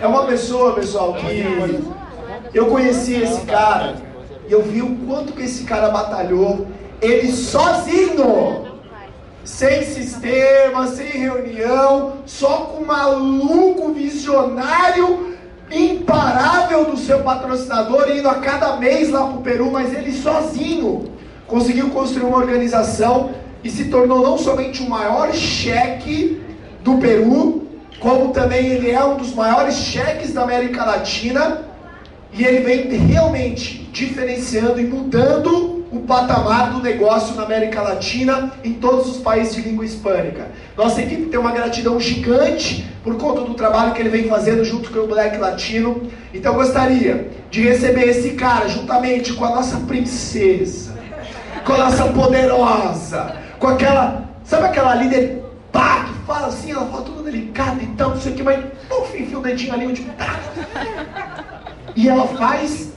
É uma pessoa, pessoal, que eu conheci esse cara e eu vi o quanto que esse cara batalhou, ele sozinho, sem sistema, sem reunião, só com um maluco visionário imparável do seu patrocinador indo a cada mês lá para o Peru, mas ele sozinho conseguiu construir uma organização e se tornou não somente o maior cheque do Peru, como também ele é um dos maiores cheques da América Latina, e ele vem realmente diferenciando e mudando o patamar do negócio na América Latina, em todos os países de língua hispânica. Nossa equipe tem uma gratidão gigante por conta do trabalho que ele vem fazendo junto com o Black Latino. Então eu gostaria de receber esse cara juntamente com a nossa princesa, com a nossa poderosa, com aquela, sabe aquela líder pá, que fala assim, ela fala tudo delicado e tal, não sei o que, mas puf, enfia o dedinho ali onde tá. E ela faz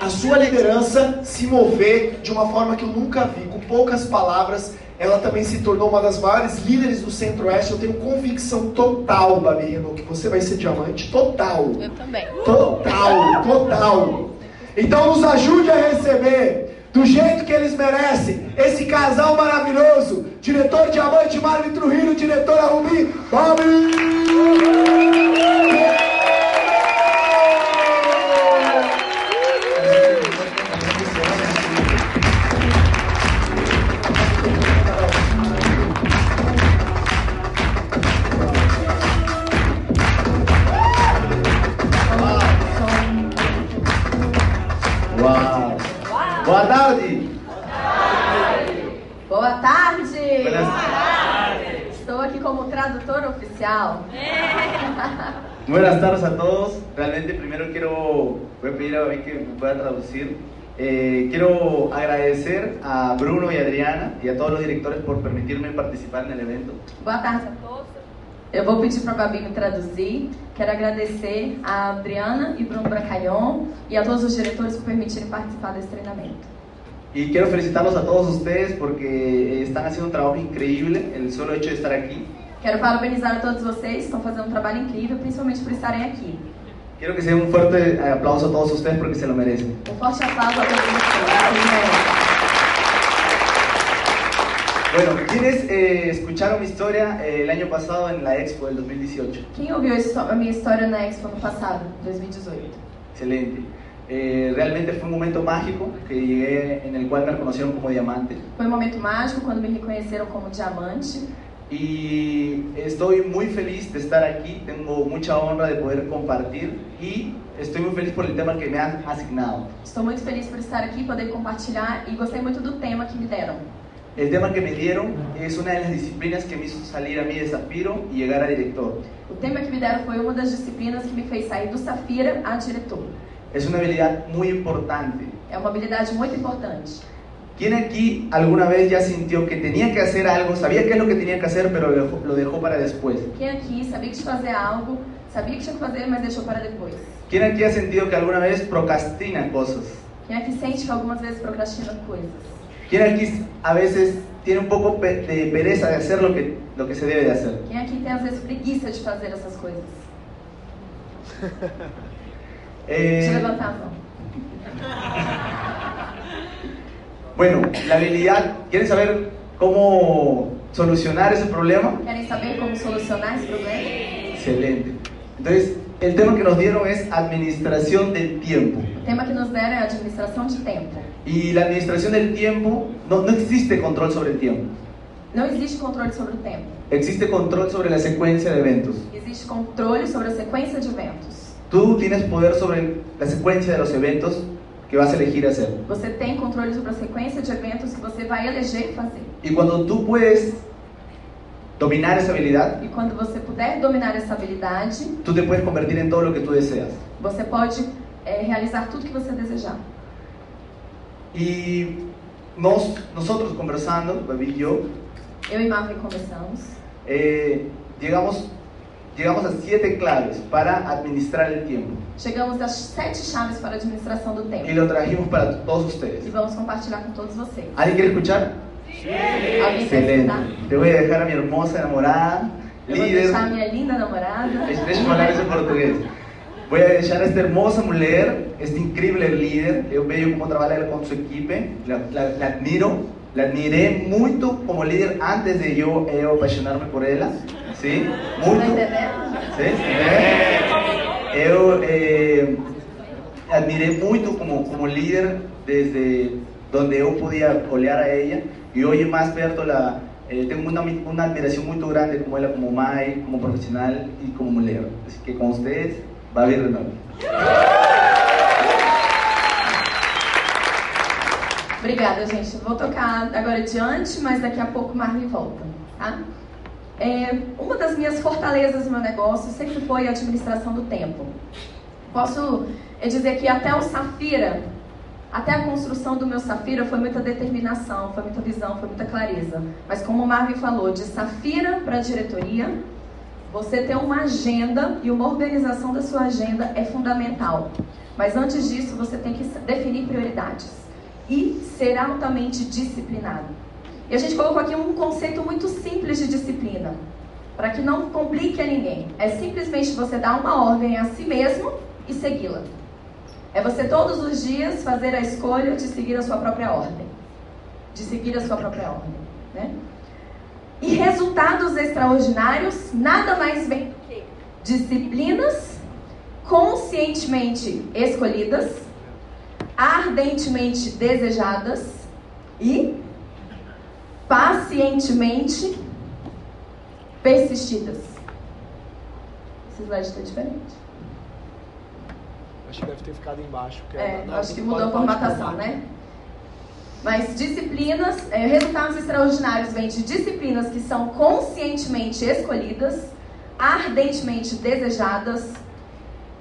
a sua liderança se mover de uma forma que eu nunca vi, com poucas palavras. Ela também se tornou uma das maiores líderes do Centro-Oeste. Eu tenho convicção total, Babi Renault, que você vai ser diamante. Total. Eu também. Total, total. Então nos ajude a receber do jeito que eles merecem. Esse casal maravilhoso, diretor Diamante Marvin Trujillo, diretora Rubi, Bobby! Buenas tardes a todos. Realmente primero quiero, voy a pedir a David que me pueda traducir. Eh, quiero agradecer a Bruno y Adriana y a todos los directores por permitirme participar en el evento. Boa tarde a todos. Eu vou pedir para a Babi me traduzir. Quero agradecer a Adriana e Bruno Bracalhon e a todos os diretores por permitirem participar desse treinamento. Y quiero felicitarlos a todos ustedes porque eh, están haciendo un trabajo increíble. El solo hecho de estar aquí. Quero parabenizar a todos vocês, estão fazendo um trabalho incrível, principalmente por estarem aqui. Quiero que sea un fuerte eh, aplauso a todos ustedes porque se lo merecen. Um forte aplauso a todos vocês. Vocês merecem. Bueno, ¿quiénes eh, escucharon mi historia eh, el año pasado en la Expo del 2018? Quem ouviu a minha história na Expo no passado, 2018? Excelente. Eh, realmente fue un momento mágico que llegué en el cual me reconocieron como diamante. Foi um momento mágico quando me reconheceram como diamante. Y estoy muy feliz de estar aquí, tengo mucha honra de poder compartir y estoy muy feliz por el tema que me han asignado. Estou muito feliz por estar aqui, poder compartilhar e gostei muito do tema que me deram. El tema que me dieron es una de las disciplinas que me hizo salir a mí de Zafiro y llegar a director. O tema que me deram foi uma das disciplinas que me fez sair do Safira a diretor. Es una habilidad muy importante. É uma habilidade muito importante. ¿Quién aquí alguna vez ya sintió que tenía que hacer algo, sabía qué es lo que tenía que hacer, pero lo dejó, lo dejó para después? Quem aqui sabia que tinha que fazer algo, sabia que tinha que fazer, mas deixou para depois? ¿Quién aquí ha sentido que alguna vez procrastina cosas? Quem aqui sente que algumas vezes procrastina coisas? ¿Quién aquí a veces tiene un poco de pereza de hacer lo que, lo que se debe de hacer? Quem aqui tem às vezes preguiça de fazer? Deixa eu Eh, levantar a mão. Bueno, la habilidad, ¿quieren saber cómo solucionar ese problema? Querem saber como solucionar esse problema? Excelente. Entonces, el tema que nos dieron es administración del tiempo. O tema que nos deram é administração de tempo. Y la administración del tiempo, no, no existe control sobre el tiempo. Não existe controle sobre o tempo. Existe control sobre la secuencia de eventos. Existe controle sobre a sequência de eventos. Tú tienes poder sobre la secuencia de los eventos que vas a elegir hacer. Você tem controle sobre a sequência de eventos que você vai eleger fazer. Y cuando tú puedes dominar esa habilidad, E quando você puder dominar essa habilidade, tú te puedes convertir en todo lo que tú deseas. você pode é, realizar tudo que você desejar. Y nos, nosotros conversando, Babi y yo, Eu e Marvin conversamos. eh, llegamos, llegamos a siete claves para administrar el tiempo. Chegamos às sete chaves para a administração do Y tempo. lo trajimos para todos E ustedes. vamos compartilhar com todos vocês. ¿Alguien quiere escuchar? Alguém quer Excelente. Te voy a dejar a mi hermosa enamorada, Eu vou líder. deixar a minha linda namorada. Deixa eu falar isso em português. Voy a deixar a esta hermosa mujer, este increíble líder. Eu vejo como trabalha com sua equipe. La, la- la admiro. La admiré muito como líder antes de eu, eu apaixonar-me por ela. Sim, muito. entendendo? Sim, é. Eu eh, admirei muito como, como líder desde onde eu podia olhar a ela e hoje mais perto la, eh, tenho uma, uma admiração muito grande como ela como mãe, como profissional e como mulher. Que com vocês vai vir de novo. Obrigada, gente. Vou tocar agora adiante, mas daqui a pouco Marley volta, tá? É, uma das minhas fortalezas no meu negócio sempre foi a administração do tempo. Posso é, dizer que até o Safira, até a construção do meu Safira foi muita determinação, foi muita visão, foi muita clareza. Mas como o Marvin falou, de Safira para diretoria, você ter uma agenda e uma organização da sua agenda é fundamental. Mas antes disso, você tem que definir prioridades e ser altamente disciplinado. E a gente colocou aqui um conceito muito simples de disciplina, para que não complique a ninguém. É simplesmente você dar uma ordem a si mesmo e segui-la. É você todos os dias fazer a escolha de seguir a sua própria ordem. De seguir a sua própria ordem. Né? E resultados extraordinários nada mais vem do que disciplinas conscientemente escolhidas, ardentemente desejadas e pacientemente persistidas. Esse slide está diferente. Acho que deve ter ficado embaixo. É, não- acho que mudou a formatação, né? Mas disciplinas, é, resultados extraordinários vêm de disciplinas que são conscientemente escolhidas, ardentemente desejadas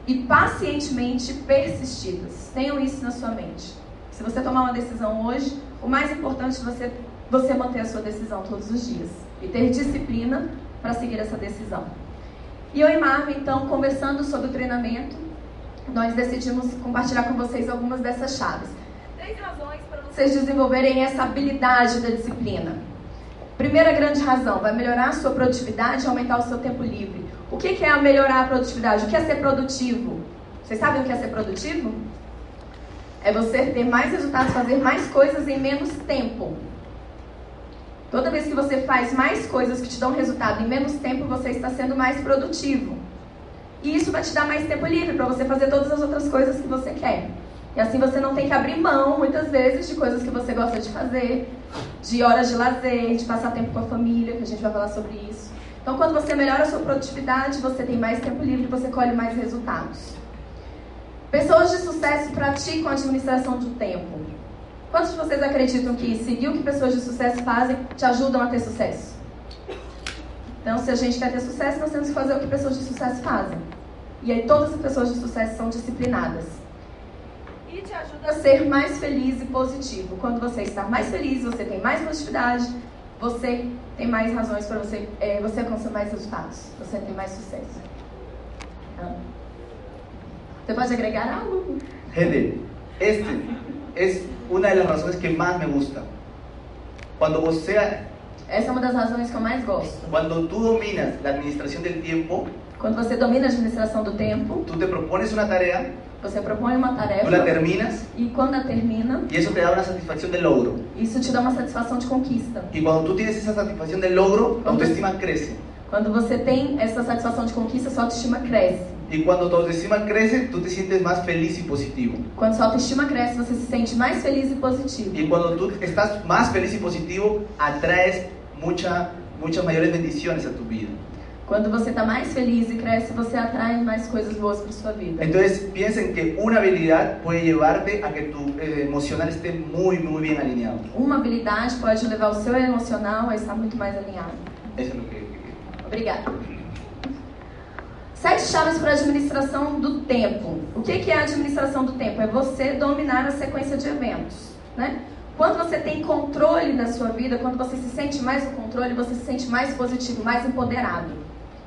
e pacientemente persistidas. Tenham isso na sua mente. Se você tomar uma decisão hoje, o mais importante é você, você manter a sua decisão todos os dias e ter disciplina para seguir essa decisão. E eu e Marvin, então, conversando sobre o treinamento, nós decidimos compartilhar com vocês algumas dessas chaves. Três razões para vocês desenvolverem essa habilidade da disciplina. Primeira grande razão, vai melhorar a sua produtividade e aumentar o seu tempo livre. O que é melhorar a produtividade? O que é ser produtivo? Vocês sabem o que é ser produtivo? É você ter mais resultados, fazer mais coisas em menos tempo. Toda vez que você faz mais coisas que te dão resultado em menos tempo, você está sendo mais produtivo. E isso vai te dar mais tempo livre para você fazer todas as outras coisas que você quer. E assim você não tem que abrir mão, muitas vezes, de coisas que você gosta de fazer, de horas de lazer, de passar tempo com a família, que a gente vai falar sobre isso. Então, quando você melhora a sua produtividade, você tem mais tempo livre e você colhe mais resultados. Pessoas de sucesso praticam a administração do tempo. Quantos de vocês acreditam que seguir o que pessoas de sucesso fazem te ajudam a ter sucesso? Então, se a gente quer ter sucesso, nós temos que fazer o que pessoas de sucesso fazem. E aí, todas as pessoas de sucesso são disciplinadas. E te ajuda a ser mais feliz e positivo. Quando você está mais feliz, você tem mais positividade, você tem mais razões para você, é, você alcançar mais resultados. Você tem mais sucesso. Tá? Você pode agregar algo? Gente, este es una de las razones que más me gusta. Cuando você, Essa é uma das razões que eu mais gosto. cuando tú dominas la administración del tiempo, Quando você domina a administração do tempo, tú te propones una tarea, você propõe uma tú la tarefa terminas e quando a termina, y eso te da una satisfacción de logro. isso te dá uma satisfação de conquista. Y cuando tú tienes esa satisfacción del logro, la autoestima crece. Quando você tem essa satisfação de conquista, sua autoestima cresce. Y cuando tu autoestima crece, tú te sientes más feliz y positivo. Quando sua autoestima cresce, você se sente mais feliz e positivo. Y cuando tú estás más feliz y positivo, atraes mucha, muchas mayores bendiciones a tu vida. Quando você está mais feliz e cresce, você atrai mais coisas boas para sua vida. Entonces piensen que una habilidad puede llevarte a que tu eh, emocional esté muy, muy bien alineado. Uma habilidade pode levar o seu emocional a estar muito mais alinhado. Eso es lo que Obrigada. Sete chaves para a administração do tempo. O que é a administração do tempo? É você dominar a sequência de eventos. Né? Quando você tem controle da sua vida, quando você se sente mais no controle, você se sente mais positivo, mais empoderado.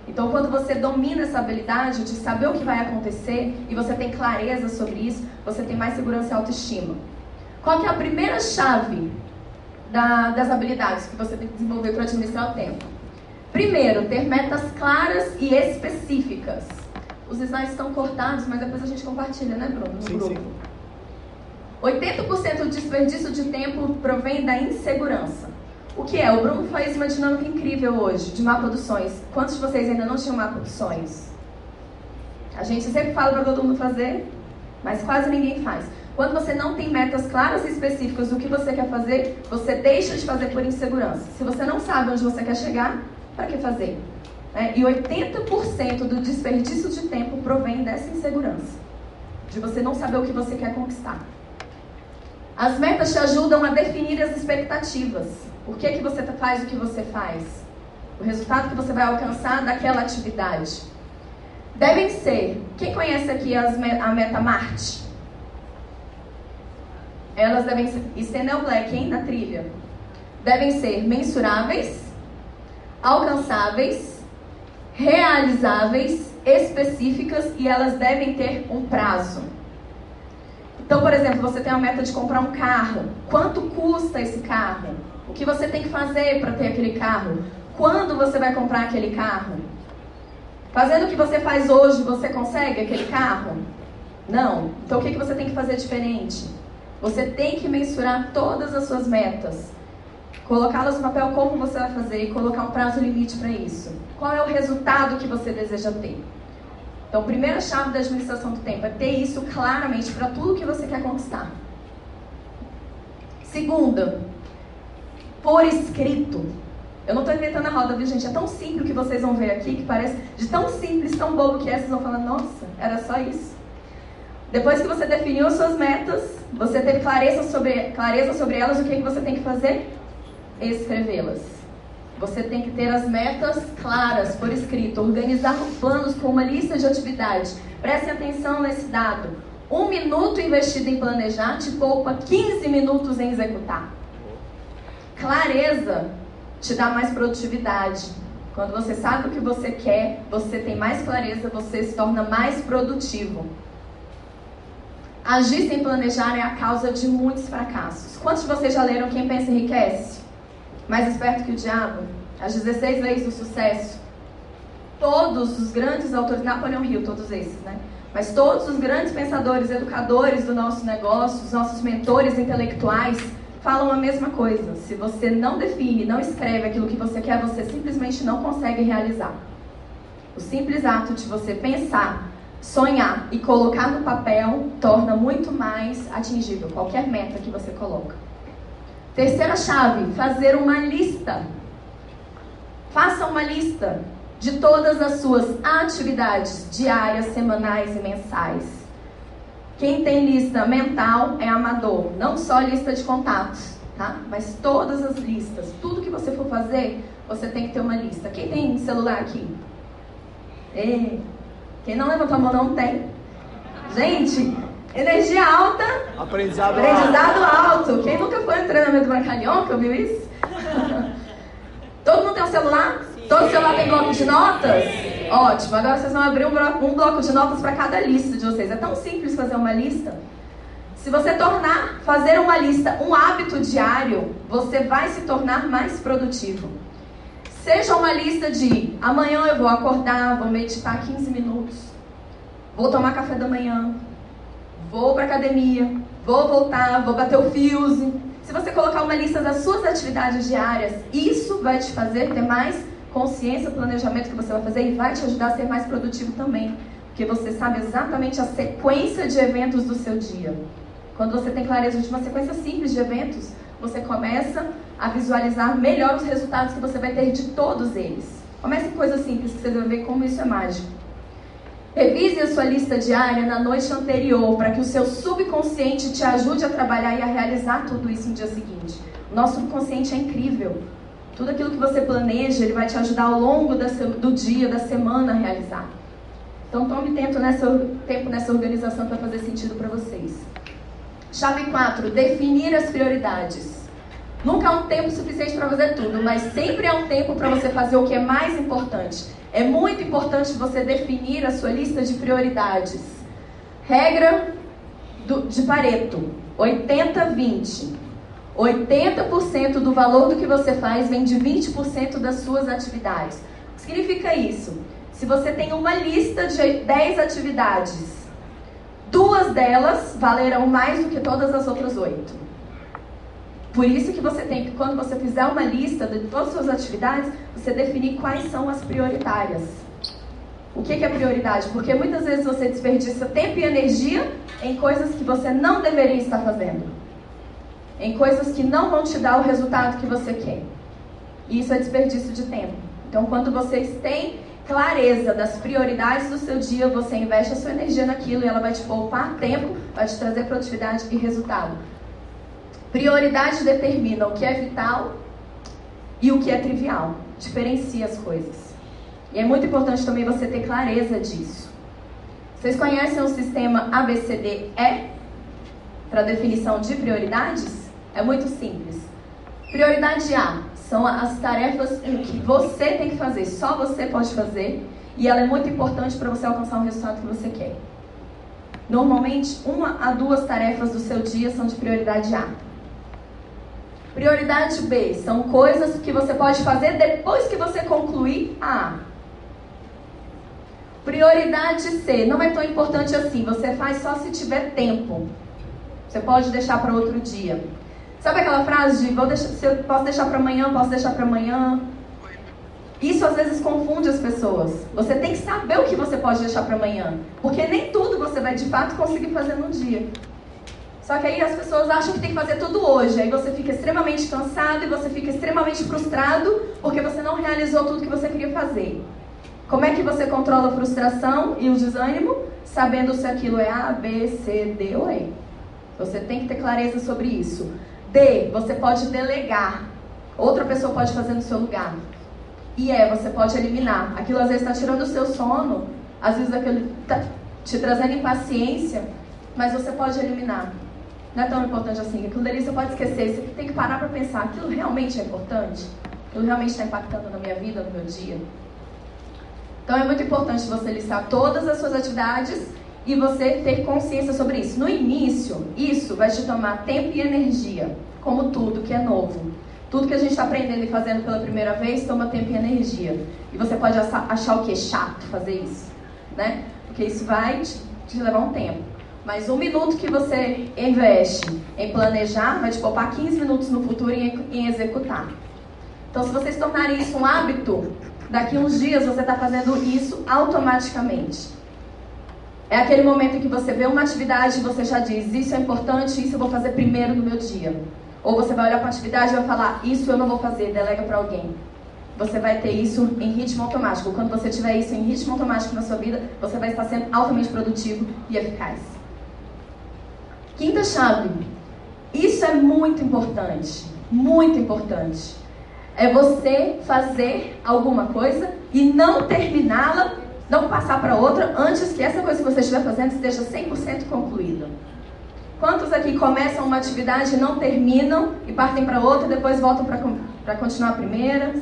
Então, quando você domina essa habilidade de saber o que vai acontecer e você tem clareza sobre isso, você tem mais segurança e autoestima. Qual que é a primeira chave da, das habilidades que você tem que desenvolver para administrar o tempo? Primeiro, ter metas claras e específicas. Os slides estão cortados, mas depois a gente compartilha, né, Bruno? No sim, grupo. sim. 80% do desperdício de tempo provém da insegurança. O que é? O Bruno fez uma dinâmica incrível hoje de mapa dos sonhos. Quantos de vocês ainda não tinham mapa dos sonhos? A gente sempre fala para todo mundo fazer, mas quase ninguém faz. Quando você não tem metas claras e específicas do que você quer fazer, você deixa de fazer por insegurança. Se você não sabe onde você quer chegar, para que fazer? É, e 80% do desperdício de tempo provém dessa insegurança, de você não saber o que você quer conquistar. As metas te ajudam a definir as expectativas. Por que, que você faz o que você faz? O resultado que você vai alcançar daquela atividade. Devem ser. Quem conhece aqui as, a meta Marte? Elas devem ser. É Neo Black, hein? Na trilha. Devem ser mensuráveis, alcançáveis, realizáveis, específicas e elas devem ter um prazo. Então, por exemplo, você tem a meta de comprar um carro. Quanto custa esse carro? O que você tem que fazer para ter aquele carro? Quando você vai comprar aquele carro? Fazendo o que você faz hoje, você consegue aquele carro? Não. Então, o que, que você tem que fazer diferente? Você tem que mensurar todas as suas metas. Colocá-las no papel como você vai fazer e colocar um prazo limite para isso. Qual é o resultado que você deseja ter? Então, a primeira chave da administração do tempo é ter isso claramente para tudo que você quer conquistar. Segunda, por escrito. Eu não estou inventando a roda, viu, gente? É tão simples que vocês vão ver aqui, que parece de tão simples, tão bobo que é, vocês vão falar, nossa, era só isso. Depois que você definiu as suas metas, você teve clareza sobre, clareza sobre elas, o que, é que você tem que fazer? Escrevê-las. Você tem que ter as metas claras por escrito, organizar planos com uma lista de atividades. Preste atenção nesse dado. Um minuto investido em planejar te poupa 15 minutos em executar. Clareza te dá mais produtividade. Quando você sabe o que você quer, você tem mais clareza, você se torna mais produtivo. Agir sem planejar é a causa de muitos fracassos. Quantos de vocês já leram Quem Pensa Enriquece? Mais esperto que o diabo, as 16 leis do sucesso. Todos os grandes autores, Napoleão Hill, todos esses, né? Mas todos os grandes pensadores, educadores do nosso negócio, os nossos mentores intelectuais, falam a mesma coisa. Se você não define, não escreve aquilo que você quer, você simplesmente não consegue realizar. O simples ato de você pensar, sonhar e colocar no papel torna muito mais atingível qualquer meta que você coloca. Terceira chave, fazer uma lista. Faça uma lista de todas as suas atividades diárias, semanais e mensais. Quem tem lista mental é amador, não só lista de contatos, tá? Mas todas as listas, tudo que você for fazer, você tem que ter uma lista. Quem tem celular aqui? Ei. Quem não levantou a mão não tem. Gente, Energia alta. Aprendizado, aprendizado alto. alto. Quem nunca foi no treinamento do Brancalhão, viu isso? Todo mundo tem um celular? Sim. Todo celular tem bloco de notas? Ótimo. Agora vocês vão abrir um bloco, um bloco de notas para cada lista de vocês. É tão simples fazer uma lista. Se você tornar fazer uma lista um hábito diário, você vai se tornar mais produtivo. Seja uma lista de amanhã eu vou acordar, vou meditar 15 minutos, vou tomar café da manhã, vou para academia, vou voltar, vou bater o fuse. Se você colocar uma lista das suas atividades diárias, isso vai te fazer ter mais consciência, planejamento que você vai fazer e vai te ajudar a ser mais produtivo também, porque você sabe exatamente a sequência de eventos do seu dia. Quando você tem clareza de uma sequência simples de eventos, você começa a visualizar melhor os resultados que você vai ter de todos eles. Comece com coisas simples que você vai ver como isso é mágico. Revise a sua lista diária na noite anterior para que o seu subconsciente te ajude a trabalhar e a realizar tudo isso no dia seguinte. O nosso subconsciente é incrível. Tudo aquilo que você planeja, ele vai te ajudar ao longo do dia, da semana a realizar. Então tome tempo nessa, tempo nessa organização para fazer sentido para vocês. Chave 4, definir as prioridades. Nunca há um tempo suficiente para fazer tudo, mas sempre há um tempo para você fazer o que é mais importante. É muito importante você definir a sua lista de prioridades. Regra do, de Pareto: 80-20. 80% do valor do que você faz vem de 20% das suas atividades. O que significa isso? Se você tem uma lista de 10 atividades, duas delas valerão mais do que todas as outras oito. Por isso que você tem que, quando você fizer uma lista de todas as suas atividades, você definir quais são as prioritárias. O que, que é prioridade? Porque muitas vezes você desperdiça tempo e energia em coisas que você não deveria estar fazendo. Em coisas que não vão te dar o resultado que você quer. E isso é desperdício de tempo. Então, quando vocês têm clareza das prioridades do seu dia, você investe a sua energia naquilo e ela vai te poupar tempo, vai te trazer produtividade e resultado. Prioridade determina o que é vital e o que é trivial. Diferencia as coisas. E é muito importante também você ter clareza disso. Vocês conhecem o sistema ABCDE para definição de prioridades? É muito simples. Prioridade A são as tarefas que você tem que fazer, só você pode fazer, e ela é muito importante para você alcançar o resultado que você quer. Normalmente, uma a duas tarefas do seu dia são de prioridade A. Prioridade B são coisas que você pode fazer depois que você concluir a. Prioridade C não é tão importante assim, você faz só se tiver tempo. Você pode deixar para outro dia. Sabe aquela frase de vou deixar, se eu posso deixar para amanhã, posso deixar para amanhã? Isso às vezes confunde as pessoas. Você tem que saber o que você pode deixar para amanhã, porque nem tudo você vai de fato conseguir fazer no dia. Só que aí as pessoas acham que tem que fazer tudo hoje. Aí você fica extremamente cansado e você fica extremamente frustrado porque você não realizou tudo que você queria fazer. Como é que você controla a frustração e o desânimo? Sabendo se aquilo é A, B, C, D ou E. Você tem que ter clareza sobre isso. D, você pode delegar. Outra pessoa pode fazer no seu lugar. E E, você pode eliminar. Aquilo às vezes está tirando o seu sono, às vezes aquilo está te trazendo impaciência, mas você pode eliminar não é tão importante assim. Aquilo dali você pode esquecer. Você tem que parar para pensar: aquilo realmente é importante? Aquilo realmente está impactando na minha vida, no meu dia? Então é muito importante você listar todas as suas atividades e você ter consciência sobre isso. No início, isso vai te tomar tempo e energia, como tudo que é novo. Tudo que a gente está aprendendo e fazendo pela primeira vez toma tempo e energia. E você pode achar o que é chato fazer isso, né? Porque isso vai te, te levar um tempo. Mas um minuto que você investe em planejar vai te poupar 15 minutos no futuro em, em executar. Então, se vocês tornarem isso um hábito, daqui uns dias você está fazendo isso automaticamente. É aquele momento em que você vê uma atividade e você já diz: Isso é importante, isso eu vou fazer primeiro no meu dia. Ou você vai olhar para a atividade e vai falar: Isso eu não vou fazer, delega para alguém. Você vai ter isso em ritmo automático. Quando você tiver isso em ritmo automático na sua vida, você vai estar sendo altamente produtivo e eficaz. Quinta chave. Isso é muito importante. Muito importante. É você fazer alguma coisa e não terminá-la, não passar para outra antes que essa coisa que você estiver fazendo esteja 100% concluída. Quantos aqui começam uma atividade não terminam e partem para outra depois voltam para continuar a primeira?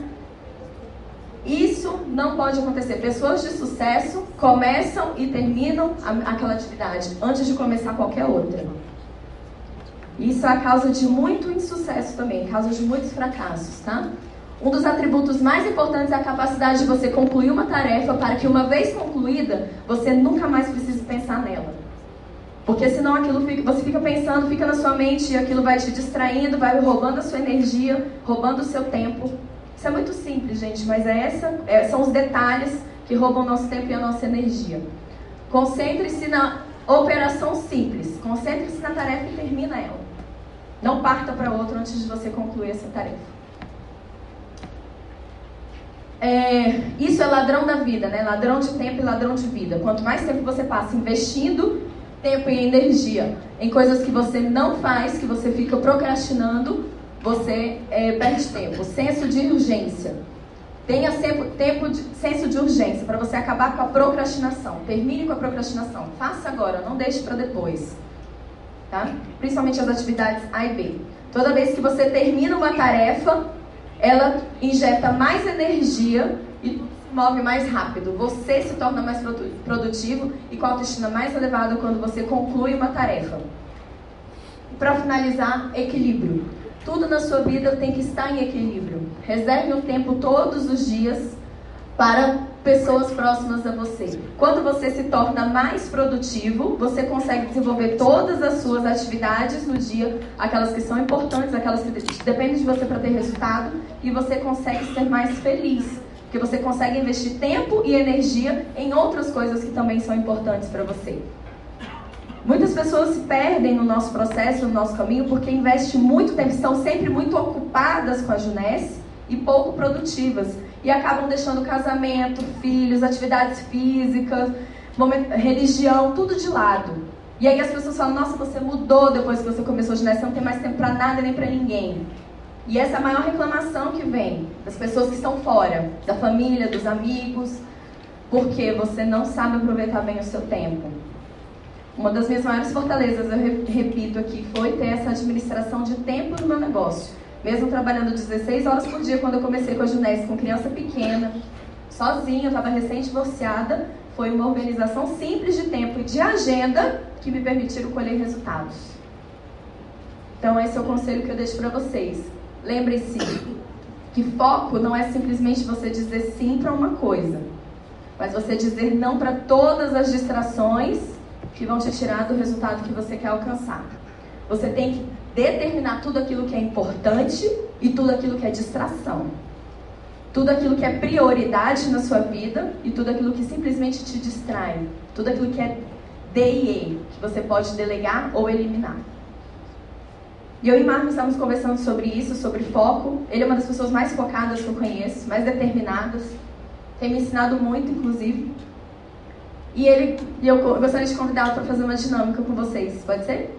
Isso não pode acontecer. Pessoas de sucesso começam e terminam a, aquela atividade antes de começar qualquer outra. Isso é a causa de muito insucesso também, causa de muitos fracassos, tá? Um dos atributos mais importantes é a capacidade de você concluir uma tarefa para que, uma vez concluída, você nunca mais precise pensar nela. Porque senão aquilo fica, você fica pensando, fica na sua mente e aquilo vai te distraindo, vai roubando a sua energia, roubando o seu tempo. Isso é muito simples, gente, mas é essa, é, são os detalhes que roubam nosso tempo e a nossa energia. Concentre-se na operação simples. Concentre-se na tarefa e termina ela. Não parta para outro antes de você concluir essa tarefa. É, isso é ladrão da vida, né? Ladrão de tempo e ladrão de vida. Quanto mais tempo você passa investindo tempo e energia em coisas que você não faz, que você fica procrastinando, você é, perde tempo. Senso de urgência. Tenha sempre, tempo de, senso de urgência para você acabar com a procrastinação. Termine com a procrastinação. Faça agora, não deixe para depois. Tá? Principalmente as atividades A e B. Toda vez que você termina uma tarefa, ela injeta mais energia e move mais rápido. Você se torna mais produtivo e com a autoestima mais elevada quando você conclui uma tarefa. Para finalizar, equilíbrio. Tudo na sua vida tem que estar em equilíbrio. Reserve um tempo todos os dias para pessoas próximas a você. Quando você se torna mais produtivo, você consegue desenvolver todas as suas atividades no dia, aquelas que são importantes, aquelas que dependem de você para ter resultado, e você consegue ser mais feliz. Porque você consegue investir tempo e energia em outras coisas que também são importantes para você. Muitas pessoas se perdem no nosso processo, no nosso caminho, porque investem muito tempo, estão sempre muito ocupadas com a Junesse e pouco produtivas. E acabam deixando casamento, filhos, atividades físicas, religião, tudo de lado. E aí as pessoas falam, nossa, você mudou depois que você começou a Junesse, não tem mais tempo para nada nem para ninguém. E essa é a maior reclamação que vem das pessoas que estão fora, da família, dos amigos, porque você não sabe aproveitar bem o seu tempo. Uma das minhas maiores fortalezas, eu repito aqui, foi ter essa administração de tempo no meu negócio. Mesmo trabalhando 16 horas por dia, quando eu comecei com a Junés, com criança pequena, sozinha, eu estava recém-divorciada, foi uma organização simples de tempo e de agenda que me permitiram colher resultados. Então, esse é o conselho que eu deixo para vocês. Lembre-se que foco não é simplesmente você dizer sim para uma coisa, mas você dizer não para todas as distrações que vão te tirar do resultado que você quer alcançar. Você tem que determinar tudo aquilo que é importante e tudo aquilo que é distração. Tudo aquilo que é prioridade na sua vida e tudo aquilo que simplesmente te distrai. Tudo aquilo que é DE, que você pode delegar ou eliminar. E eu e Marco estamos conversando sobre isso, sobre foco. Ele é uma das pessoas mais focadas que eu conheço, mais determinadas. Tem me ensinado muito, inclusive. E ele, e eu gostaria de convidá-lo para fazer uma dinâmica com vocês. Pode ser?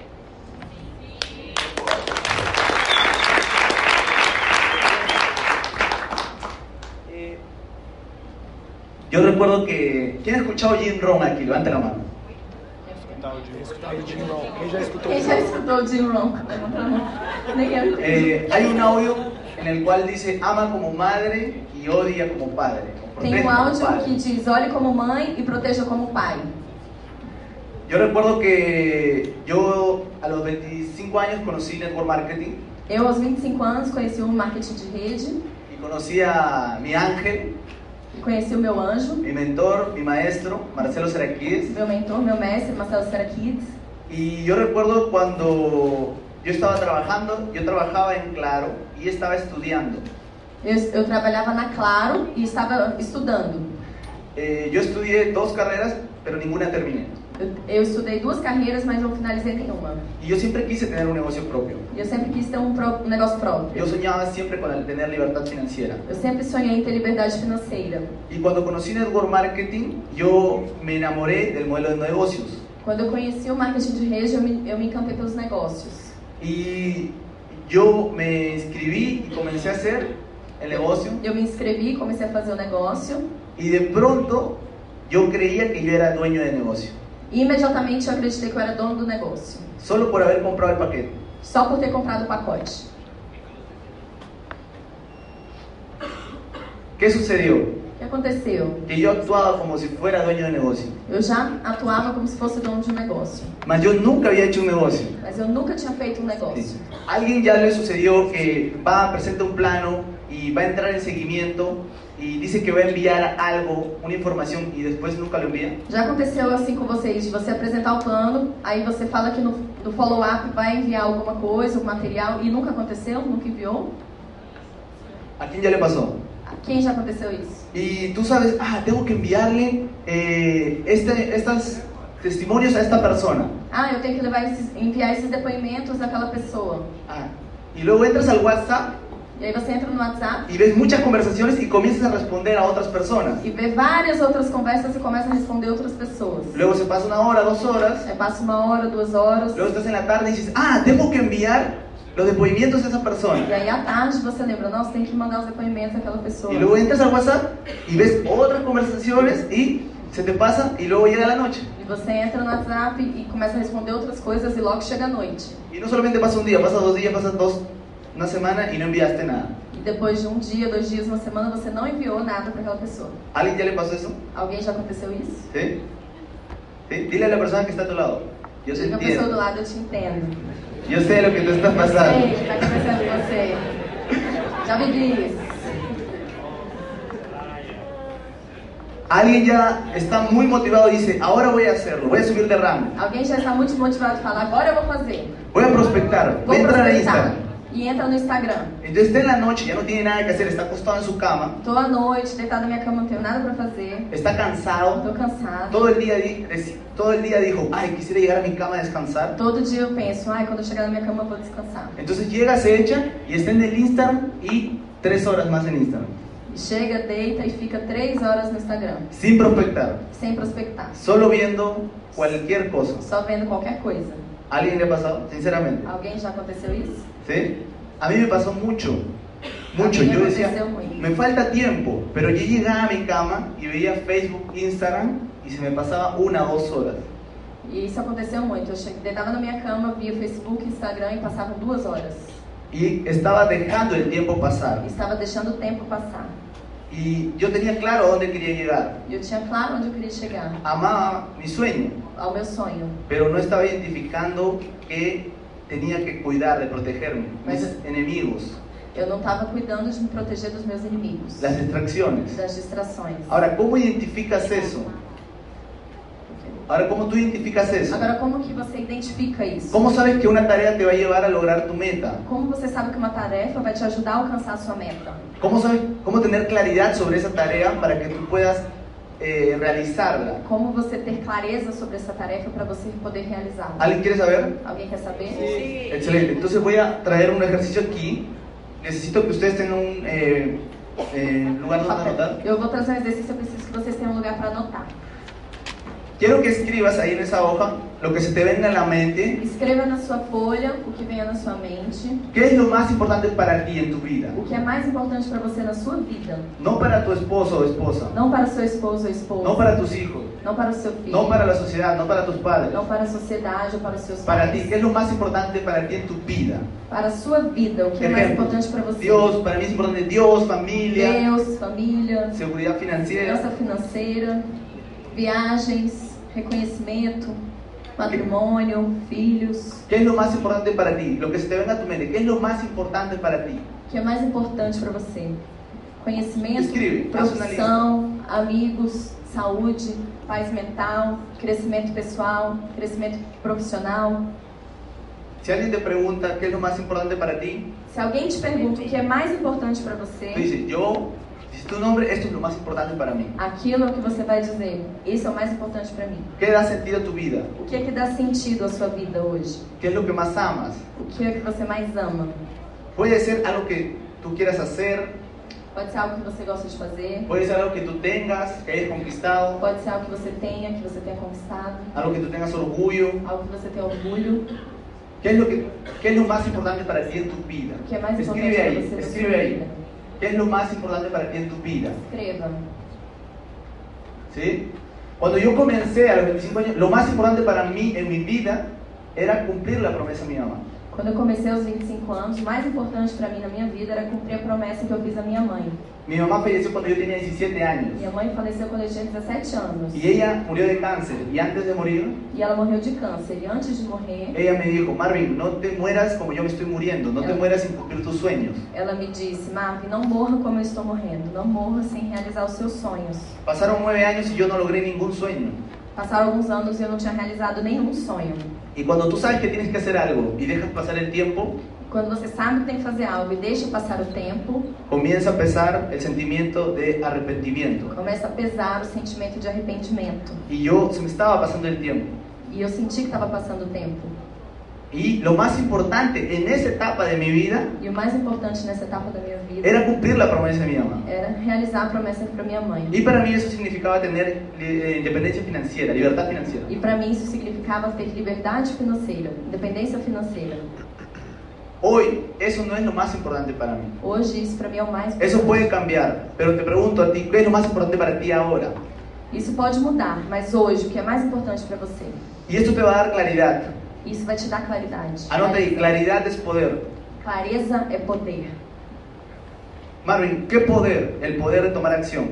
Yo recuerdo que. ¿Quién ha escuchado Jim Rohn aquí? Levanta la mano. Eh, hay un audio en el cual dice ama como madre y odia como padre. Tem um áudio que diz: olhe como mãe e proteja como pai. Yo recuerdo que yo a los 25 años conocí Network Marketing. Eu aos 25 anos conheci o marketing de rede. E conheci a mi ángel. E conheci o meu anjo. Mi mentor, mi maestro, Marcelo Seraquides. Meu mentor, meu mestre, Marcelo Seraquides. Y yo recuerdo cuando yo estaba trabajando, yo trabajaba en Claro y estaba estudiando. Eu, eu trabalhava na Claro e estava estudando. Eh, eu estudei duas carreiras, mas nenhuma terminei. Eu, eu, estudei duas carreiras, mas não finalizei nenhuma. E eu sempre quis ter um negócio próprio. Eu sempre quis ter um, pro, um negócio próprio. Eu sonhava sempre com ter liberdade financeira. Eu sempre sonhei em ter liberdade financeira. E quando conheci network marketing, eu me enamorei do modelo de negócios. Quando eu conheci o marketing de rede, eu me, eu me encantei pelos negócios. E eu me inscrevi e comecei a ser el negocio. Eu me inscrevi, comecei a fazer o negócio. E de pronto eu creía que eu era dueño de negócio. E imediatamente eu acreditei que eu era dono do negócio. Solo por haber comprado o paquete. Só por ter comprado o pacote. O que sucedeu? O que aconteceu? Que eu atuava como se fosse dueño de negócio. Eu já atuava como se fosse dono de um negócio. Mas eu nunca havia hecho um negócio. Mas eu nunca tinha feito um negócio. Alguém já lhe sucedeu que vai apresentar um plano y va a entrar en seguimiento y dice que va a enviar algo, una información y después nunca lo envía? Já aconteceu assim com vocês, de você apresentar o plano, aí você fala que no, no follow-up vai enviar alguma coisa, algum material e nunca aconteceu, nunca enviou? ¿A quién ya le pasó? A quem já aconteceu isso? Y tú sabes, ah, tengo que enviarle eh, este, estas testimonios a esta persona. Ah, eu tenho que levar esses, enviar esses depoimentos daquela pessoa. Ah, y luego entras al WhatsApp E aí você entra no WhatsApp. E vê muitas conversações e começas a responder a outras pessoas. E vê várias outras conversas e começa a responder outras pessoas. Luego você passa uma hora, duas horas. Aí passa uma hora, duas horas. Luego estás en la tarde e dices, ah, tenho que enviar los depoimientos de esa persona. aí à tarde você lembra, nossa, tem que mandar os depoimentos daquela pessoa. Y luego entras al WhatsApp y ves otras conversaciones y se te pasa y luego llega la noche. E você entra no WhatsApp e começa a responder outras coisas e logo chega a noite. Y no solamente pasa un día, pasa dos días, pasa dos, una semana y no enviaste nada. E depois de um dia, dois dias, uma semana, você não enviou nada para aquela pessoa. ¿Alguien ya le pasó eso? Alguém já aconteceu isso? ¿Sí? ¿Sí? Dile a la persona que está a tu lado. Yo te Diga a pessoa do entiendo. lado, eu te entendo. Yo sé lo que tú estás Ei, pasando. o que está acontecendo com você? Já vivi isso. Alguien ya está muy motivado y dice, ahora voy a hacerlo, voy a subir de rango, Alguém já está muito motivado e fala, agora eu vou fazer. voy a prospectar, voy a entrar a prospectar. Instagram. E entra no Instagram. Entonces está en la noche, ya no tiene nada que hacer, está acostado en su cama, Tô à noite, deitado na minha cama, não tenho nada para fazer. está cansado, Tô cansado. todo el día, todo el día dijo, ay, quisiera llegar a mi cama a descansar. Todo dia eu penso, ai, quando eu chegar na minha cama eu vou descansar. Entonces llega, se echa y está en el Instagram y tres horas más en Instagram, E chega, deita e fica três horas no Instagram, sin prospectar, sem prospectar. solo viendo cualquier cosa. Só vendo qualquer coisa. ¿Alguien le ha pasado? Sinceramente. Alguém já aconteceu isso? ¿Sí? A mí me pasó mucho, mucho. Yo decía, me falta tiempo, pero yo llegaba a mi cama y veía Facebook, Instagram y se me pasaba una o dos horas. E isso aconteceu muito. Eu deitava na minha cama, via Facebook, Instagram e passavam duas horas. Y estaba dejando el tiempo pasar. E estava deixando o tempo passar. Y yo tenía claro a dónde quería llegar. E eu tinha claro onde eu queria chegar, Amaba mi sueño, ao meu sonho. pero no estaba identificando que tenía que cuidar de protegerme, mis Mas- enemigos, Eu não estava cuidando de me proteger dos meus inimigos, las distracciones. das distrações. Ahora, ¿cómo identificas eso? Ahora, ¿cómo tú identificas eso? Agora, como que você identifica isso? ¿Cómo sabes que una tarea te va a llevar a lograr tu meta? Como você sabe que uma tarefa vai te ajudar a alcançar a sua meta? ¿Cómo sabes cómo tener claridad sobre esa tarea para que tú puedas eh, realizarla? Como você ter clareza sobre essa tarefa para você poder realizá-la? ¿Alguien quiere saber? Alguém quer saber? Excelente. Entonces voy a traer un ejercicio aquí. Necesito que ustedes tengan un eh, eh, lugar donde anotar. Eu vou trazer um exercício, eu preciso que vocês tenham um lugar para anotar. Quiero que escribas ahí en esa hoja lo que se te venga a la mente. Escreva na sua folha o que venha na sua mente, ¿Qué es lo más importante para ti en tu vida? o que é mais importante para você na sua vida. No para tu esposo o esposa, Não para seu esposo ou esposa, no para tus hijos, não para o seu filho, no para la sociedad, no para tus padres. não para a sociedade ou para os seus Para pais. ti, ¿qué es lo más importante para ti en tu vida? Para a sua vida, o que é mais Ejemplo, importante para você. Dios, para mí es importante Dios, familia, Deus, família, seguridad financiera. finança financeira, viagens, reconhecimento, matrimônio, filhos. ¿Qué es lo más importante para ti? Lo que se te venga a tu mente, ¿qué es lo más importante para ti? O que é mais importante para você? Conhecimento, Escreve, profissão, amigos, saúde, paz mental, crescimento pessoal, crescimento profissional. Si alguien te pregunta qué es lo más importante para ti, Se alguém te pergunta o que é mais importante para você, yo, dices tu nombre, esto es lo más importante para mí. aquilo que você vai dizer, isso é o mais importante para mim. ¿Qué da sentido a tu vida? O que é que dá sentido à sua vida hoje? ¿Qué es lo que más amas? O que é que você mais ama? Puede ser algo que tú quieras hacer, Pode ser algo que você gosta de fazer, puede ser algo que tú tengas, que hayas conquistado, pode ser algo que você tenha, que você tenha conquistado, algo que tú tengas orgullo. algo que você tenha orgulho. ¿Qué es lo, que, qué es lo más importante para ti en tu vida? O que é mais importante Escribe para ahí, você na sua escribe vida? ¿Qué es lo más importante para ti en tu vida? Escreva. ¿Sí? Cuando yo comencé a los 25 años, lo más importante para mí en mi vida era cumplir la promesa de mi mamá. Quando eu comecei aos 25 anos, o mais importante para mim na minha vida era cumprir a promessa que eu fiz à minha mãe. Mi mamá falleció cuando yo tenía 17 años Minha mãe faleceu quando eu tinha 17 anos. y ella murió de cáncer y antes de morir, E ela morreu de câncer. E antes de morrer, ella me dijo, Marvin, no te mueras como yo me estoy muriendo, no te mueras sin cumplir tus sueños. ela me disse: Marvin, não morra como eu estou morrendo. Não morra sem realizar os seus sonhos. Pasaron nueve años y yo no logré ningún sueño. Passaram alguns anos e eu não tinha realizado nenhum sonho. Y cuando tú sabes que tienes que hacer algo y dejas pasar el tiempo, Quando você sabe que tem que fazer algo e deixa passar o tempo, comienza a pesar el sentimiento de arrepentimiento. começa a pesar o sentimento de arrependimento. Y yo se me estaba pasando el tiempo. E eu senti que estava passando o tempo. Y lo más importante en esa etapa de mi vida E o mais importante nessa etapa da minha vida era cumplir la promesa de mi mamá. era realizar a promessa para minha mãe. Y para mí eso significaba tener eh, independencia financiera, libertad financiera. E para mim isso significava ter liberdade financeira, independência financeira. Hoy eso no es lo más importante para mí. Hoje, isso para mim é o mais Eso importante. puede cambiar, pero te pregunto a ti, ¿qué es lo más importante para ti ahora? Isso pode mudar, mas hoje, o que é mais importante para você? Y esto te va a dar claridad. Isso vai te dar claridade. Anota ahí, claridad es poder. Clareza é poder. Marvin, ¿qué poder? El poder de tomar acción.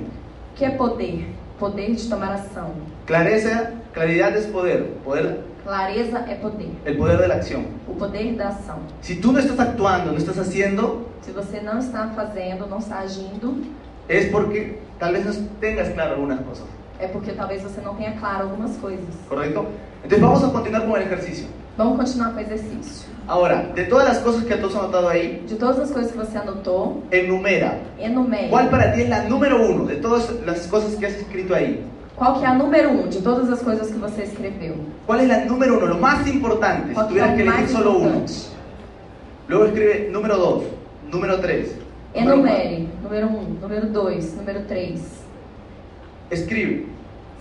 O que é poder? Poder de tomar ação. Clareza, claridad es poder, poder, Clareza é poder. el poder de la acción. O poder da ação. Si tú no estás actuando, no estás haciendo, Se você não está fazendo, não está agindo, es porque tal vez no tengas claro algunas cosas, é porque talvez você não tenha claro algumas coisas. ¿correcto? Entonces vamos a continuar con el ejercicio. Vamos continuar com o exercício. Ahora, de todas las cosas que tú has anotado ahí, De todas as coisas que você anotou, enumera. enumere. ¿Cuál para ti es la número uno de todas las cosas que has escrito ahí? Qual que é a número um de todas as coisas que você escreveu? ¿Cuál es la número uno, lo más importante? Si Qual tuvieras que elegir solo uno. Luego escribe número dos, número tres. Enumere. Número um, número dois, número três. Escribe.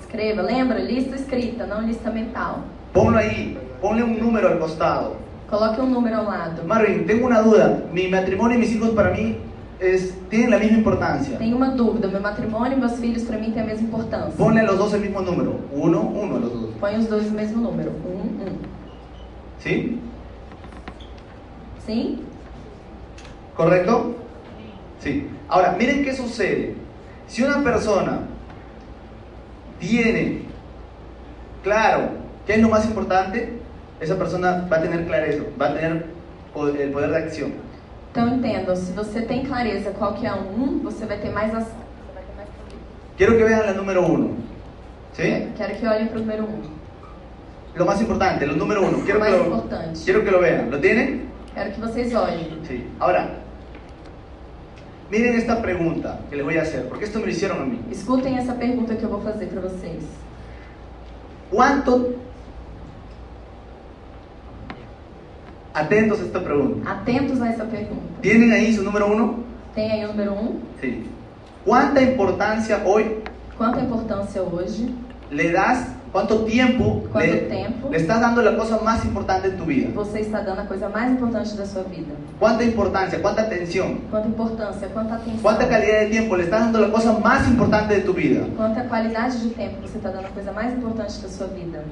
Escreva, lembra? Lista escrita, não lista mental. Ponlo ahí. Ponle un número al costado. Coloque um número ao lado. Marvin, tengo una duda. Mi matrimonio y mis hijos para mí es, tienen la misma importancia. Tenho uma dúvida. Meu matrimônio e meus filhos para mim têm a mesma importância. Ponle a los dos el mismo número. Uno, uno a los dos. Põe os dois no mesmo número. Um, um. ¿Sí? Sim? ¿Correcto? Sí. Ahora, miren qué sucede. Si una persona tiene claro qué es lo más importante, esa persona va a tener clareza, va a tener po- el poder de acción. Então entendam, se você tem clareza qual que é o um, você vai ter mais ação. Vai ter mais. Quiero que vean la número uno. ¿Sí? Quero que olhem para o número um. Lo más importante, lo número uno. Quiero que Más lo, quiero que lo vean. ¿Lo tienen? Quero que vocês olhem. Sí. Ahora, miren esta pregunta que les voy a hacer, porque esto me lo hicieron a mí. Escutem essa pergunta que eu vou fazer para vocês. ¿Cuánto? Atentos a esta pregunta. Atentos a essa pergunta. ¿Tienen ahí su número uno? Tem aí o número um. Sí. ¿Cuánta importancia hoy Quanta importância hoje? le das, cuánto tiempo Quanto le, tempo le estás dando la cosa más importante en tu vida? você está dando a coisa mais importante da sua vida? ¿Cuánta importancia, cuánta atención, Quanta importância, quanta atenção, cuánta calidad de tiempo le estás dando la cosa más importante de tu vida? quanta qualidade de tempo você está dando a coisa mais importante da sua vida?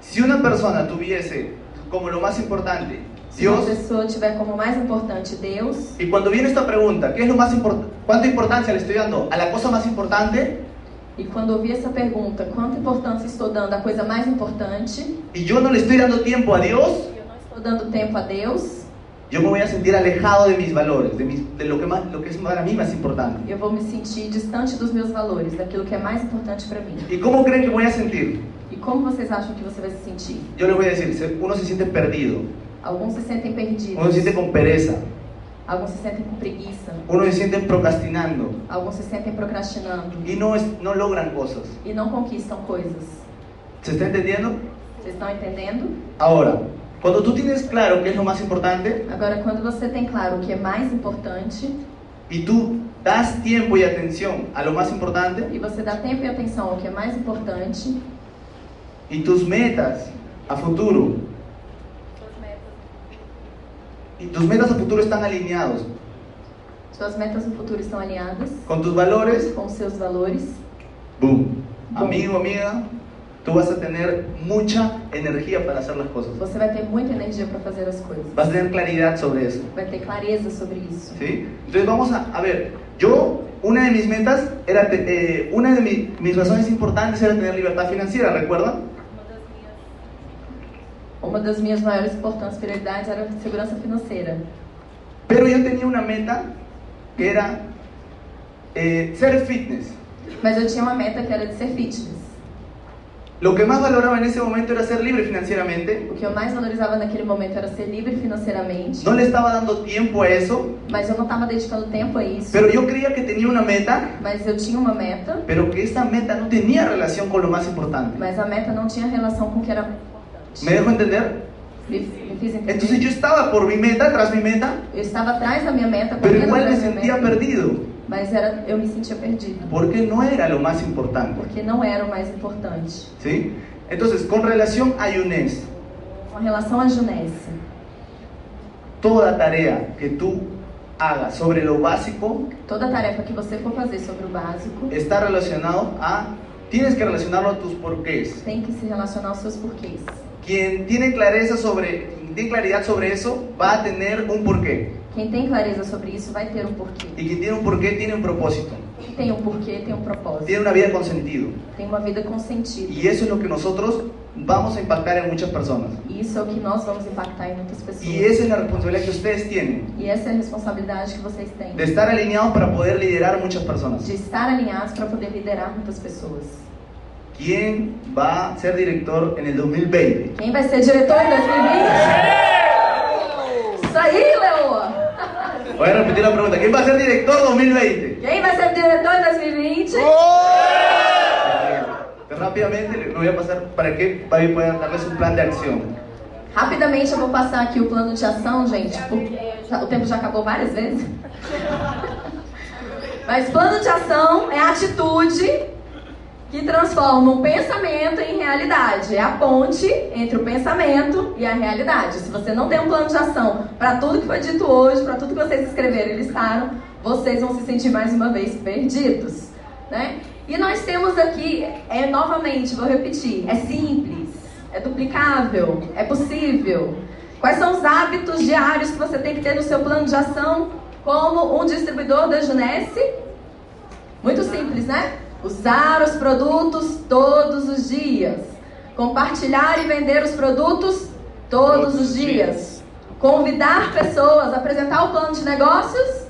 Si una persona tuviese como lo más importante Se uma Dios, pessoa tiver como mais importante Deus, y cuando viene esta pregunta, ¿qué es lo más importante? ¿Cuánta importancia le estoy dando a la cosa más importante? e quando ouvir essa pergunta, quanta importância estou dando à coisa mais importante, yo no le estoy dando tiempo a Dios, e eu não estou dando tempo a Deus, yo me voy a sentir alejado de mis valores, de, mis- de lo, que más, lo que es para mí más importante. eu vou me sentir distante dos meus valores, daquilo que é mais importante para mim. ¿Y cómo creen que voy a sentir? E como vocês acham que você vai se sentir? Yo les voy a decir, se- uno se siente perdido, Alguns se sentem uno perdidos, se siente con pereza, alguns se sentem com preguiça, uno se siente procrastinando alguns se sentem procrastinando y no, es- no logran cosas. e não conquistam coisas. ¿Se está entendiendo? Vocês estão entendendo? Ahora, cuando tú tienes claro qué es lo más importante Agora, quando você tem claro o que é mais importante y tú das tiempo y atención a lo más importante e você dá tempo e atenção ao que é mais importante, y tus metas a futuro y tus metas a futuro están alineados suas metas no futuro estão alinhadas con tus valores, com seus valores, boom, Boom. amigo, amiga, tú vas a tener mucha energía para hacer las cosas. você vai ter muita energia para fazer as coisas. Vas a tener claridad sobre eso. Vai ter clareza sobre isso. ¿sí? Entonces vamos a, a ver, yo, una de mis metas era, eh, una de mi- mis razones importantes era tener libertad financiera, ¿recuerdan? Uma das minhas maiores importâncias prioridades era a segurança financeira. Pero yo tenía una meta que era eh, ser fitness. Mas eu tinha uma meta que era de ser fitness. Lo que más valoraba en ese momento era ser libre financieramente. O que eu mais valorizava naquele momento era ser livre financeiramente. No le estaba dando tiempo a eso, Mas eu não estava dedicando tempo a isso. pero yo creía que tenía una meta, Mas eu tinha uma meta, pero que esa meta no tenía relación con lo más importante. mas a meta não tinha relação com o que era. ¿Me dejo entender? Entonces yo estaba por mi meta, tras mi meta, Eu estava atrás da minha meta, pero igual me sentía perdido, mas era, eu me sentia perdida, porque no era lo más importante. porque não era o mais importante. ¿sí? Entonces, con relación a Yunés, Com relação à Junesse, toda tarea que tú hagas sobre lo básico Toda tarefa que você for fazer sobre o básico está relacionado a, tienes que relacionarlo a tus porqués. tem que se relacionar aos seus porquês. Quien tiene clareza sobre, quien tiene claridad sobre eso, va a tener un porqué. Quem tem clareza sobre isso vai ter um porquê. Y quien tiene un porqué tiene un propósito, tem um porquê tem um propósito. tiene una vida con sentido. Tem uma vida com sentido. Y eso es lo que nosotros vamos a impactar en muchas personas. E isso é o que nós vamos impactar em muitas pessoas. Y esa es la responsabilidad que ustedes tienen, E essa é a responsabilidade que vocês têm. de estar alineados para poder liderar muchas personas. De estar alinhados para poder liderar muitas pessoas. ¿Quién va a ser director en el 2020? Quem vai ser diretor em 2020? Isso aí, Leoa! Voy a repetir la pregunta. ¿Quién va a ser director 2020? Quem vai ser diretor em 2020? Rápidamente le voy a pasar para que Babi pueda darles un plan de acción. Rapidamente eu vou passar aqui o plano de ação, gente. O tempo já acabou várias vezes. Mas plano de ação é a atitude que transforma um pensamento em realidade. É a ponte entre o pensamento e a realidade. Se você não tem um plano de ação para tudo que foi dito hoje, para tudo que vocês escreveram e listaram, vocês vão se sentir mais uma vez perdidos, né? E nós temos aqui, é novamente, vou repetir, é simples, é duplicável, é possível. Quais são os hábitos diários que você tem que ter no seu plano de ação como um distribuidor da Junesse? Muito simples, né? Usar os produtos todos os dias. Compartilhar e vender os produtos todos, os dias. Convidar pessoas, apresentar o plano de negócios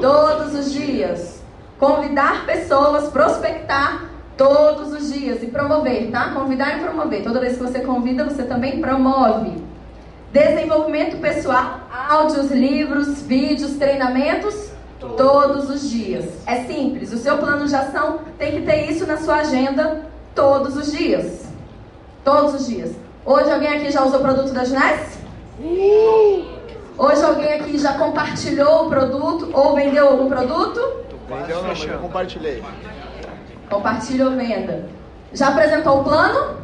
todos os dias. Convidar pessoas, prospectar todos os dias e promover, tá? Convidar e promover. Toda vez que você convida, você também promove. Desenvolvimento pessoal, áudios, livros, vídeos, treinamentos todos os dias. É simples, o seu plano de ação tem que ter isso na sua agenda todos os dias. Todos os dias. Hoje alguém aqui já usou o produto da Juness? Hoje alguém aqui já compartilhou o produto ou vendeu algum produto? Vendeu não, eu compartilhei. Compartilha ou venda. Já apresentou o plano?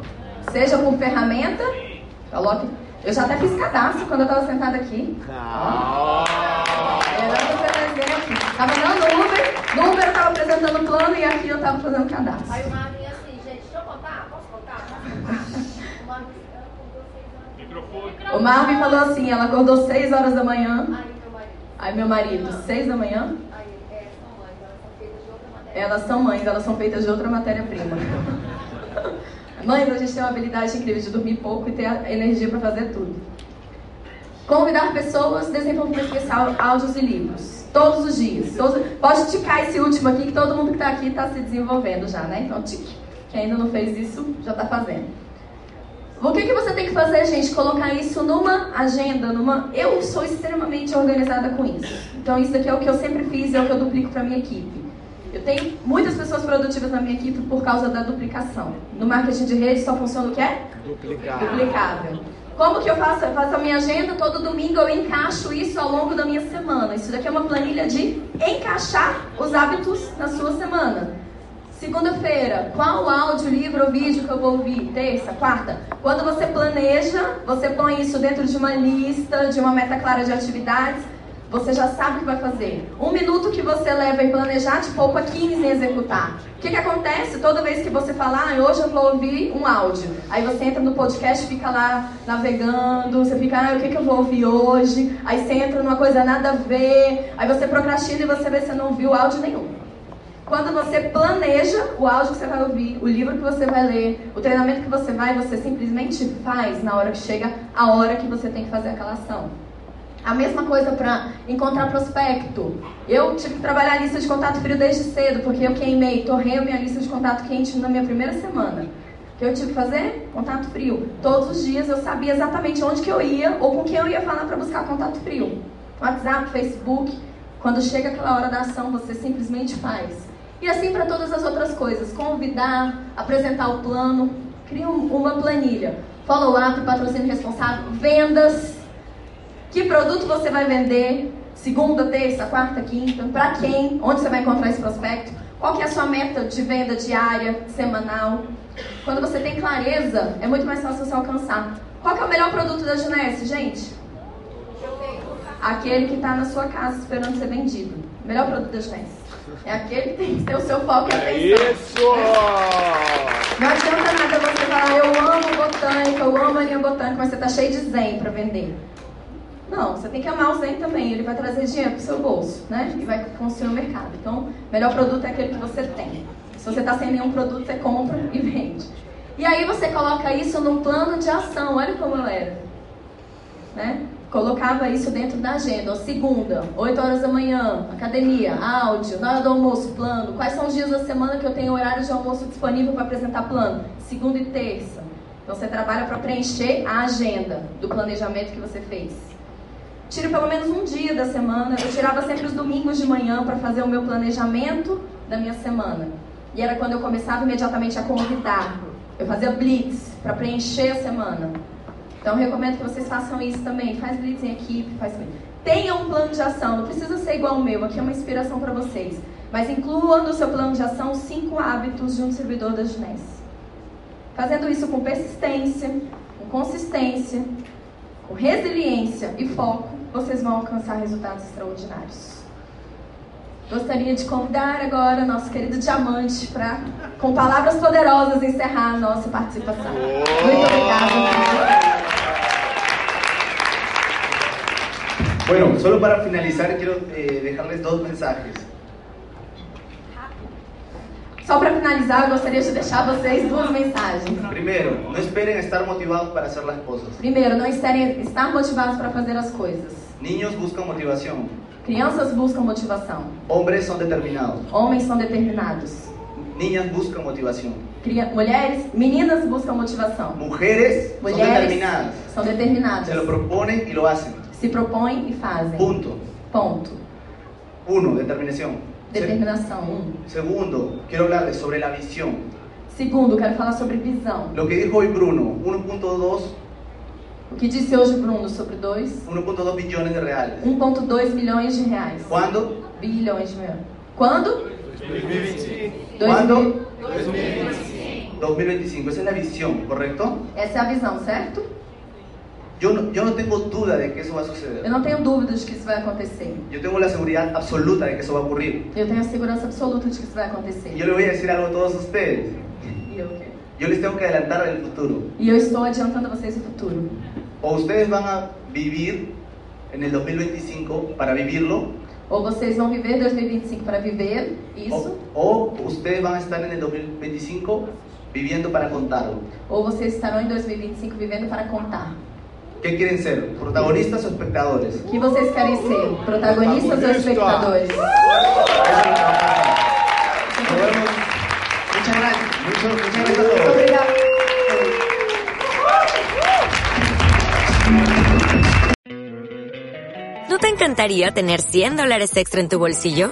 Seja por ferramenta. Coloque. Eu já até fiz cadastro quando eu estava sentada aqui. Sendo exemplo. Tava andando no Uber, no Uber eu tava apresentando o plano e aqui eu tava fazendo cadastro. Aí o Marvin assim, gente, deixa eu contar? Posso contar? Posso contar? O Marvin, ela acordou seis horas. O Marvin falou assim, ela acordou 6 horas da manhã. Aí meu marido, Aí meu marido, 6 da manhã. aí é, são mães, elas são feitas de outra matéria. Elas são mães, elas são feitas de outra matéria-prima. Mães, a gente tem uma habilidade incrível de dormir pouco e ter a energia para fazer tudo. Convidar pessoas, desenvolvimento especial, áudios e livros. Todos os dias. Todos- pode ticar esse último aqui, que todo mundo que está aqui está se desenvolvendo já, né? Então, tique. Quem ainda não fez isso, já está fazendo. O que, que você tem que fazer, gente? Colocar isso numa agenda, numa. Eu sou extremamente organizada com isso. Então, isso daqui é o que eu sempre fiz e é o que eu duplico para minha equipe. Eu tenho muitas pessoas produtivas na minha equipe por causa da duplicação. No marketing de rede só funciona o que é? Duplicado. Duplicável. Como que eu faço? Eu faço a minha agenda, todo domingo eu encaixo isso ao longo da minha semana. Isso daqui é uma planilha de encaixar os hábitos na sua semana. Segunda-feira, qual áudio, livro ou vídeo que eu vou ouvir? Terça, quarta. Quando você planeja, você põe isso dentro de uma lista, de uma meta clara de atividades. Você já sabe o que vai fazer. Um minuto que você leva em planejar te poupa 15 em executar. O que, que acontece? Toda vez que você fala, ah, hoje eu vou ouvir um áudio. Aí você entra no podcast, fica lá navegando, você fica, ah, o que, que eu vou ouvir hoje? Aí você entra numa coisa nada a ver, aí você procrastina e você vê que você não ouviu áudio nenhum. Quando você planeja o áudio que você vai ouvir, o livro que você vai ler, o treinamento que você vai, você simplesmente faz na hora que chega a hora que você tem que fazer aquela ação. A mesma coisa para encontrar prospecto. Eu tive que trabalhar a lista de contato frio desde cedo, porque eu queimei, torrei a minha lista de contato quente na minha primeira semana. O que eu tive que fazer? Contato frio. Todos os dias eu sabia exatamente onde que eu ia ou com quem eu ia falar para buscar contato frio. WhatsApp, Facebook. Quando chega aquela hora da ação, você simplesmente faz. E assim para todas as outras coisas. Convidar, apresentar o plano, cria um- uma planilha. Follow-up, patrocínio responsável, vendas. Que produto você vai vender? Segunda, terça, quarta, quinta? Para quem? Onde você vai encontrar esse prospecto? Qual que é a sua meta de venda diária, semanal? Quando você tem clareza, é muito mais fácil você alcançar. Qual que é o melhor produto da Junesse, gente? Aquele que está na sua casa esperando ser vendido. Melhor produto da Genesse. É aquele que tem que ter o seu foco e atenção. Isso! Não adianta nada você falar, eu amo botânica, eu amo a linha botânica, mas você está cheio de zen para vender. Não, você tem que amar o zen também, ele vai trazer dinheiro para o seu bolso, né? E vai construir o mercado. Então, o melhor produto é aquele que você tem. Se você está sem nenhum produto, você compra e vende. E aí você coloca isso no plano de ação, olha como eu era. Né? Colocava isso dentro da agenda. Segunda, 8 horas da manhã, academia, áudio, na hora do almoço, plano. Quais são os dias da semana que eu tenho horário de almoço disponível para apresentar plano? Segunda e terça. Então você trabalha para preencher a agenda do planejamento que você fez. Tire pelo menos um dia da semana. Eu tirava sempre os domingos de manhã para fazer o meu planejamento da minha semana. E era quando eu começava imediatamente a convidar. Eu fazia blitz para preencher a semana. Então recomendo que vocês façam isso também. Faz blitz em equipe, faz Tenha um plano de ação, não precisa ser igual ao meu, aqui é uma inspiração para vocês. Mas inclua no seu plano de ação cinco hábitos de um servidor da Ginés. Fazendo isso com persistência, com consistência, com resiliência e foco, vocês vão alcançar resultados extraordinários. Gostaria de convidar agora nosso querido Diamante para, com palavras poderosas, encerrar a nossa participação. Muito obrigada. Bueno, solo para finalizar quiero eh, dejarles dos mensajes. Só para finalizar, eu gostaria de deixar vocês duas mensagens. Primero, no esperen estar motivados para hacer las cosas. Primeiro, não esperem estar motivados para fazer as coisas. Niños buscan motivación. Crianças buscam motivação. Hombres son determinados. Homens são determinados. Niñas buscan motivación. Cria- Mulheres, meninas buscam motivação. Mujeres son Mulheres determinadas. são determinadas. Se lo proponen y lo hacen. Se propõem e fazem. Punto. Ponto. Uno, determinación. Determinação. Segundo, quiero hablarles sobre la visión. Segundo, quero falar sobre visão. Lo que dijo hoy Bruno, 1.2 O que disse hoje Bruno sobre 2? 1.2 billones de reales. 1,2 milhões de reais. ¿Cuándo? Bilhões de reais. Quando? 2025. ¿Cuándo? 2025. 2025. Esa es la visión, ¿correcto? Essa é a visão, certo? Yo no, yo no tengo duda de que eso va a suceder. Eu não tenho dúvidas de que isso vai acontecer. Yo tengo la seguridad absoluta de que eso va a ocurrir. Eu tenho a segurança absoluta de que isso vai acontecer. Yo le voy a decir algo a todos ustedes. E eu, quê? Yo les tengo que adelantar el futuro. e eu estou adiantando a vocês o futuro. O ustedes van a vivir en el 2025 para vivirlo, Ou vocês vão viver 2025 para viver isso, o, o ustedes van a estar en el 2025 viviendo para contarlo. ou vocês estarão em 2025 vivendo para contar. ¿Qué quieren ser? ¿Protagonistas o espectadores? O que vocês querem ser? Protagonistas ou espectadores? Muchas gracias. Mucho- muchas gracias a todos. ¿No te encantaría tener 100 dólares extra en tu bolsillo?